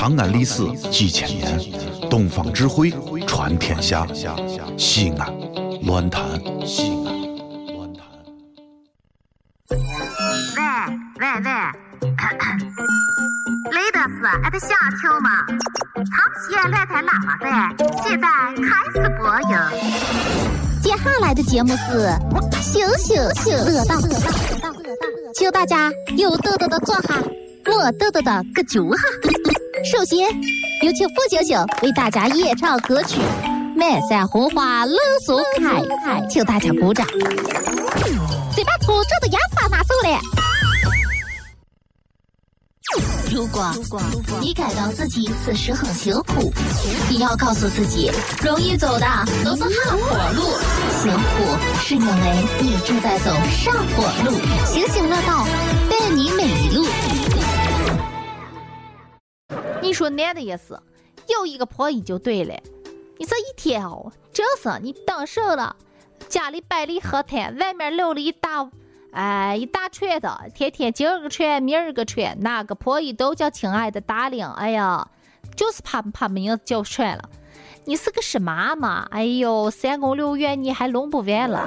长安历史几千年，东方智慧传天下。西安，乱谈西安，乱谈。喂喂喂，雷德斯，俺的小球吗？长西来台喇叭在，现在开始播音。接下来的节目是羞羞羞乐道，请大家有豆豆的坐下，没豆豆的搁脚下。首先有请付星星为大家演唱歌曲《满山红花乐松开》，请大家鼓掌。先把粗糙的烟花拿走了。如果你感到自己此时很辛苦，你要告诉自己，容易走的都是下坡路，辛苦是因为你正在走上坡路。行行乐道，伴你每一路。你说男的也是，有一个破衣就对了。你这一天哦，真是你等手了，家里摆了一河滩，外面漏了一大。哎，一大串的，天天今儿个串，明儿个串，哪个破衣都叫亲爱的大领。哎呀，就是怕怕名字叫串了。你是个什么嘛？哎呦，三宫六院你还弄不完了。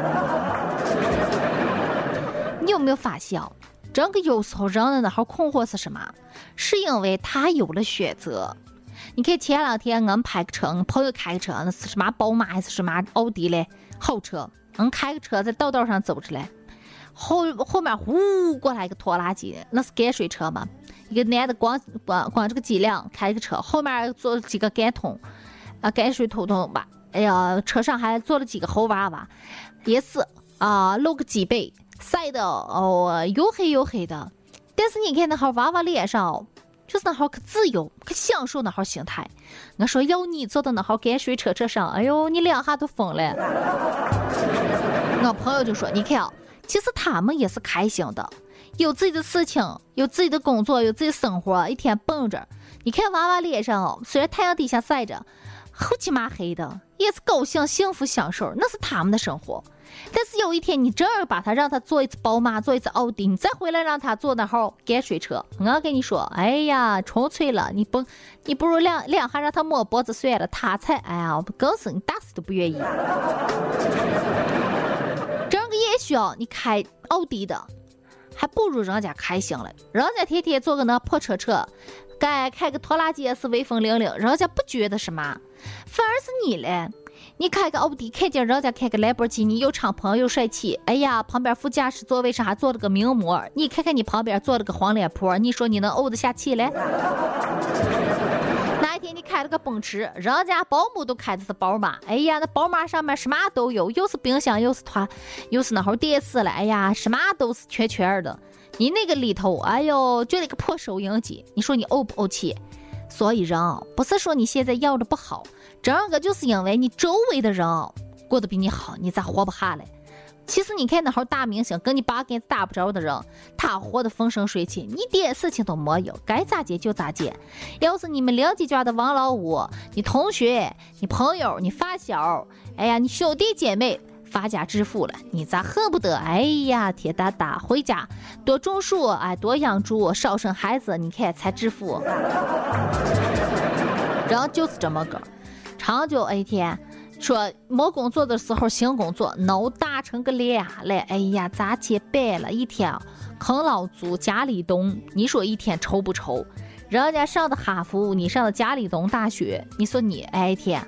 你有没有发现，这个有时候人的那号困惑是什么？是因为他有了选择。你看前两天我们拍个车，朋友开个车，那是什么宝马还是什么奥迪嘞？好车，我们开个车在道道上走出来。后后面呼过来一个拖拉机，那是泔水车嘛？一个男的光光光这个脊梁开个车，后面坐几个干桶，啊，泔水桶桶吧。哎呀，车上还坐了几个猴娃娃，也是啊，露个脊背，晒的哦又黑又黑的。但是你看那号娃娃脸上，就是那号可自由，可享受那号心态。我说要你坐到那号泔水车车上，哎呦，你两下都疯了。我朋友就说，你看啊。其实他们也是开心的，有自己的事情，有自己的工作，有自己的生活，一天蹦着。你看娃娃脸上，虽然太阳底下晒着，黑漆麻黑的，也是高兴、幸福、享受，那是他们的生活。但是有一天，你正儿把他让他坐一次宝马，坐一次奥迪，你再回来让他坐那号泔水车，我跟你说，哎呀，纯粹了，你不，你不如两两下让他摸脖子算了，他才，哎呀，更是你打死都不愿意。也许哦，你开奥迪的，还不如人家开心了。人家天天坐个那破车车，该开个拖拉机也是威风凛凛，人家不觉得什么。反而是你嘞，你开个奥迪，看见人家开个兰博基尼，又敞篷又帅气。哎呀，旁边副驾驶座位上还坐了个名模，你看看你旁边坐了个黄脸婆，你说你能怄得下气嘞？天，你开了个奔驰，人家保姆都开的是宝马。哎呀，那宝马上面什么都有，又是冰箱，又是团，又是那号电视了。哎呀，什么都是全全的。你那个里头，哎呦，就那个破收音机，你说你怄不怄气？所以人啊不是说你现在要的不好，这个就是因为你周围的人过得比你好，你咋活不下来？其实你看那号大明星，跟你八竿子打不着的人，他活得风生水起，一点事情都没有，该咋接就咋接。要是你们邻居家的王老五，你同学、你朋友、你发小，哎呀，你兄弟姐妹发家致富了，你咋恨不得？哎呀，天大大回家多种树，哎，多养猪，少生孩子，你看才致富。人就是这么个，长久一天。说没工作的时候新工作，脑大成个脸了。哎呀，咋接办了？一天啃老族，家里东，你说一天愁不愁？人家上的哈佛，你上的家里东大学，你说你哎天，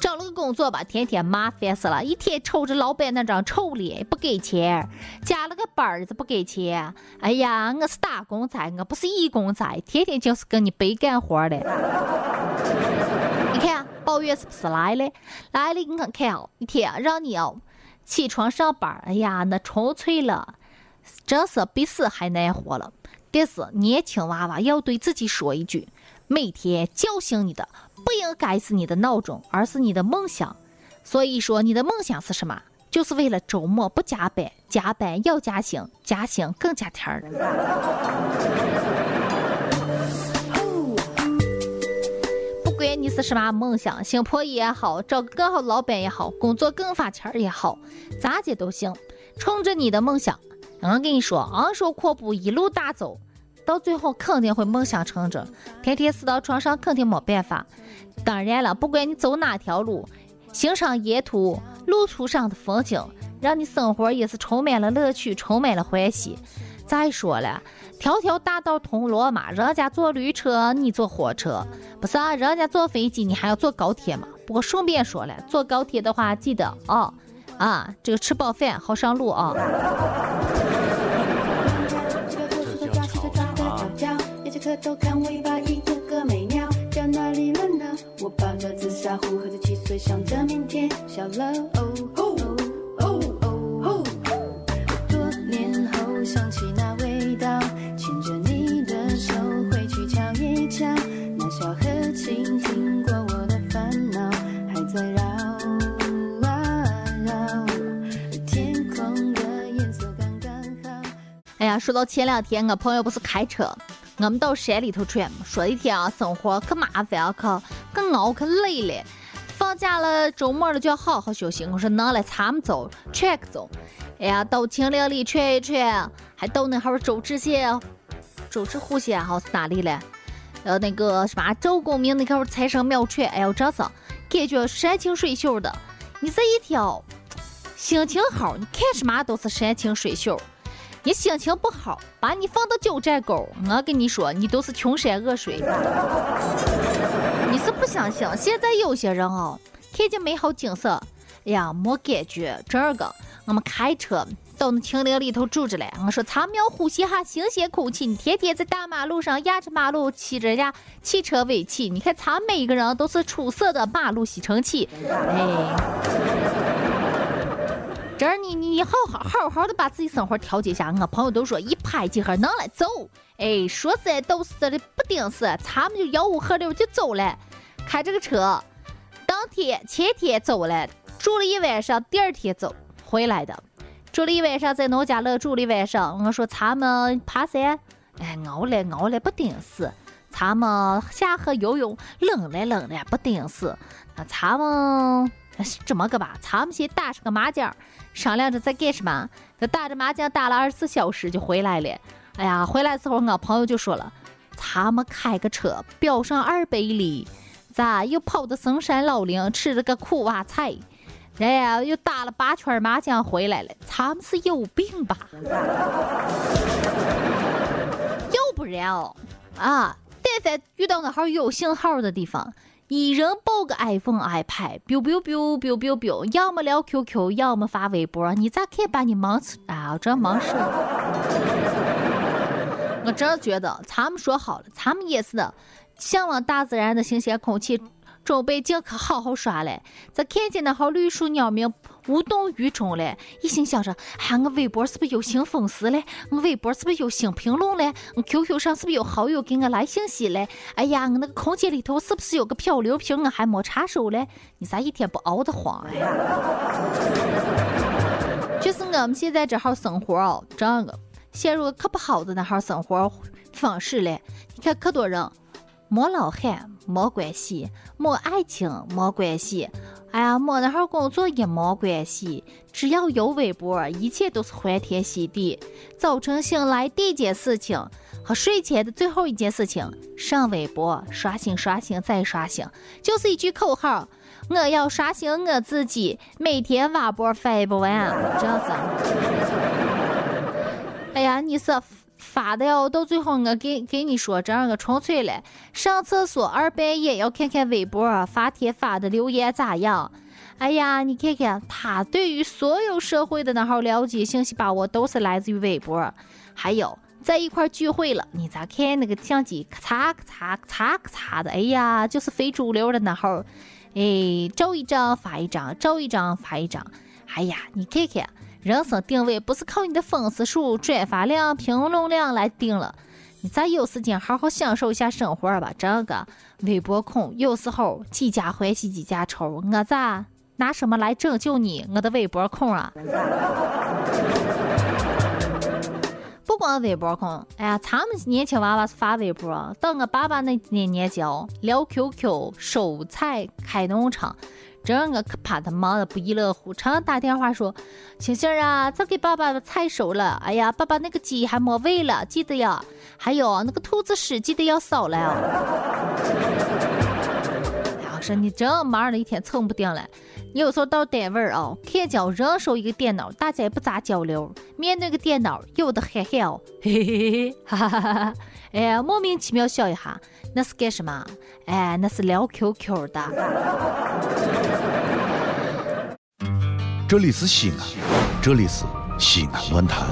找了个工作吧，天天麻烦死了，一天瞅着老板那张臭脸，不给钱；加了个班儿子不给钱。哎呀，我是打工仔，我不是义工仔，天天就是跟你白干活的。你看。抱怨是不是来了？来了，你看看哦，一天让你哦起床上班，哎呀，那纯粹了，真是比死还难活了。但是年轻娃娃要对自己说一句：每天叫醒你的不应该是你的闹钟，而是你的梦想。所以说，你的梦想是什么？就是为了周末不加班，加班要加薪，加薪更加甜儿。不管你是什么梦想，新破衣也好，找个更好老板也好，工作更发钱儿也好，咋接都行。冲着你的梦想，我跟你说，昂首阔步一路大走，到最后肯定会梦想成真，天天死到床上肯定没办法。当然了，不管你走哪条路，欣赏沿途路途上的风景，让你生活也是充满了乐趣，充满了欢喜。再说了，条条大道通罗马，人家坐驴车，你坐火车，不是啊？人家坐飞机，你还要坐高铁嘛？不过顺便说了，坐高铁的话，记得啊啊，这个吃饱饭好上路啊。偷看尾巴，一个个美鸟掉哪里了呢？我抱着紫砂壶，喝着汽水，想着明天。小了哦哦哦哦哦。多年后想起那味道，牵着你的手回去瞧一瞧，那小河倾听过我的烦恼，还在绕啊绕。天空的颜色刚刚好。哎呀，说到前两天，我朋友不是开车。我们到山里头去，说一天啊，生活可麻烦啊，可可熬可累了。放假了，周末了就要好好休息。我说能了，咱们走，全去走。哎呀，到秦岭里串一串，还到那哈周至县、周至户县，好是哪里了？呃，那个什么周公明那块财神庙串，哎呦，真是感觉山清水秀的。你这一天心情好，你看什么都是山清水秀。你心情不好，把你放到九寨沟，我跟你说，你都是穷山恶水。你是不相信？现在有些人啊，看见美好景色，哎呀，没感觉。这个，我们开车到那青林里头住着嘞。我说，咱们要呼吸哈新鲜空气。你天天在大马路上压着马路，骑着呀汽车尾气。你看，咱每一个人都是出色的马路吸尘器。哎。这儿你你好好好好的把自己生活调节一下。我朋友都说一拍即合，能了走。哎，说实在都是的，不顶事，他们就吆五喝六就走了。开这个车，当天前天走了，住了一晚上，第二天走回来的。住了一晚上在农家乐住了一晚上。我说他们爬山，哎，熬了熬了不顶事。他们下河游泳，冷了冷了不顶事。那他们。这么个吧，咱们先打上个麻将，商量着在干什么。这打着麻将打了二十四小时就回来了。哎呀，回来时候我朋友就说了，咱们开个车飙上二百里，咋又跑到深山老林吃了个苦瓜菜，然后又打了八圈麻将回来了。咱们是有病吧？要不然哦，啊，但凡遇到那号有信号的地方。一人抱个 iPhone、iPad，biu biu biu biu biu biu，要么聊 QQ，要么发微博，你咋可以把你忙死啊？我真忙死了！我真觉得，咱们说好了，咱们也是的，向往大自然的新鲜空气。准备进去好好耍嘞，这看见那号绿树鸟鸣无动于衷嘞，一心想着，哎，我微博是不是有新粉丝嘞？我微博是不是有新评论嘞？我 QQ 上是不是有好友给我来信息嘞？哎呀，我那个空间里头是不是有个漂流瓶？我还没插手嘞？你咋一天不熬得慌呀？就是我们现在这号生活哦，这个陷入可不好的那号生活方式嘞。你看可多人。没老汉没关系，没爱情没关系，哎呀，没那号工作也没关系，只要有微博，一切都是欢天喜地。早晨醒来第一件事情和睡前的最后一件事情，上微博刷新刷新再刷新，就是一句口号：我要刷新我自己，每天挖博翻不完，这是。哎呀，你是。发的哟，到最后我给给你说，这样我纯粹了。上厕所二半夜要看看微博，发帖发的留言咋样？哎呀，你看看他对于所有社会的那号了解信息把握都是来自于微博。还有在一块聚会了，你咋看那个相机咔嚓咔嚓咔嚓咔嚓的？哎呀，就是非主流的那号，哎，照一张发一张，照一张发一张。哎呀，你看看。人生定位不是靠你的粉丝数、转发量、评论量来定了，你再有时间好好享受一下生活吧。这个微博控有时候几家欢喜几家愁，我咋拿什么来拯救你？我的微博控啊！不光微博控，哎呀，咱们年轻娃娃是发微博，到我爸爸那年年纪哦，聊 QQ、收菜、开农场。这我可怕他忙得不亦乐乎，常常打电话说：“星星啊，咱给爸爸的菜熟了。哎呀，爸爸那个鸡还没喂了，记得呀。还有那个兔子屎，记得要扫了。” 哎呀，说你这忙的一天蹭不定了。你有时候到单位儿啊，看见人手一个电脑，大家也不咋交流。面对个电脑，有的嘿嘿哦，嘿嘿嘿嘿，哈哈哈哈！哎，莫名其妙笑一下。那是干什么？哎，那是聊 QQ 的。这里是西安，这里是西安论坛。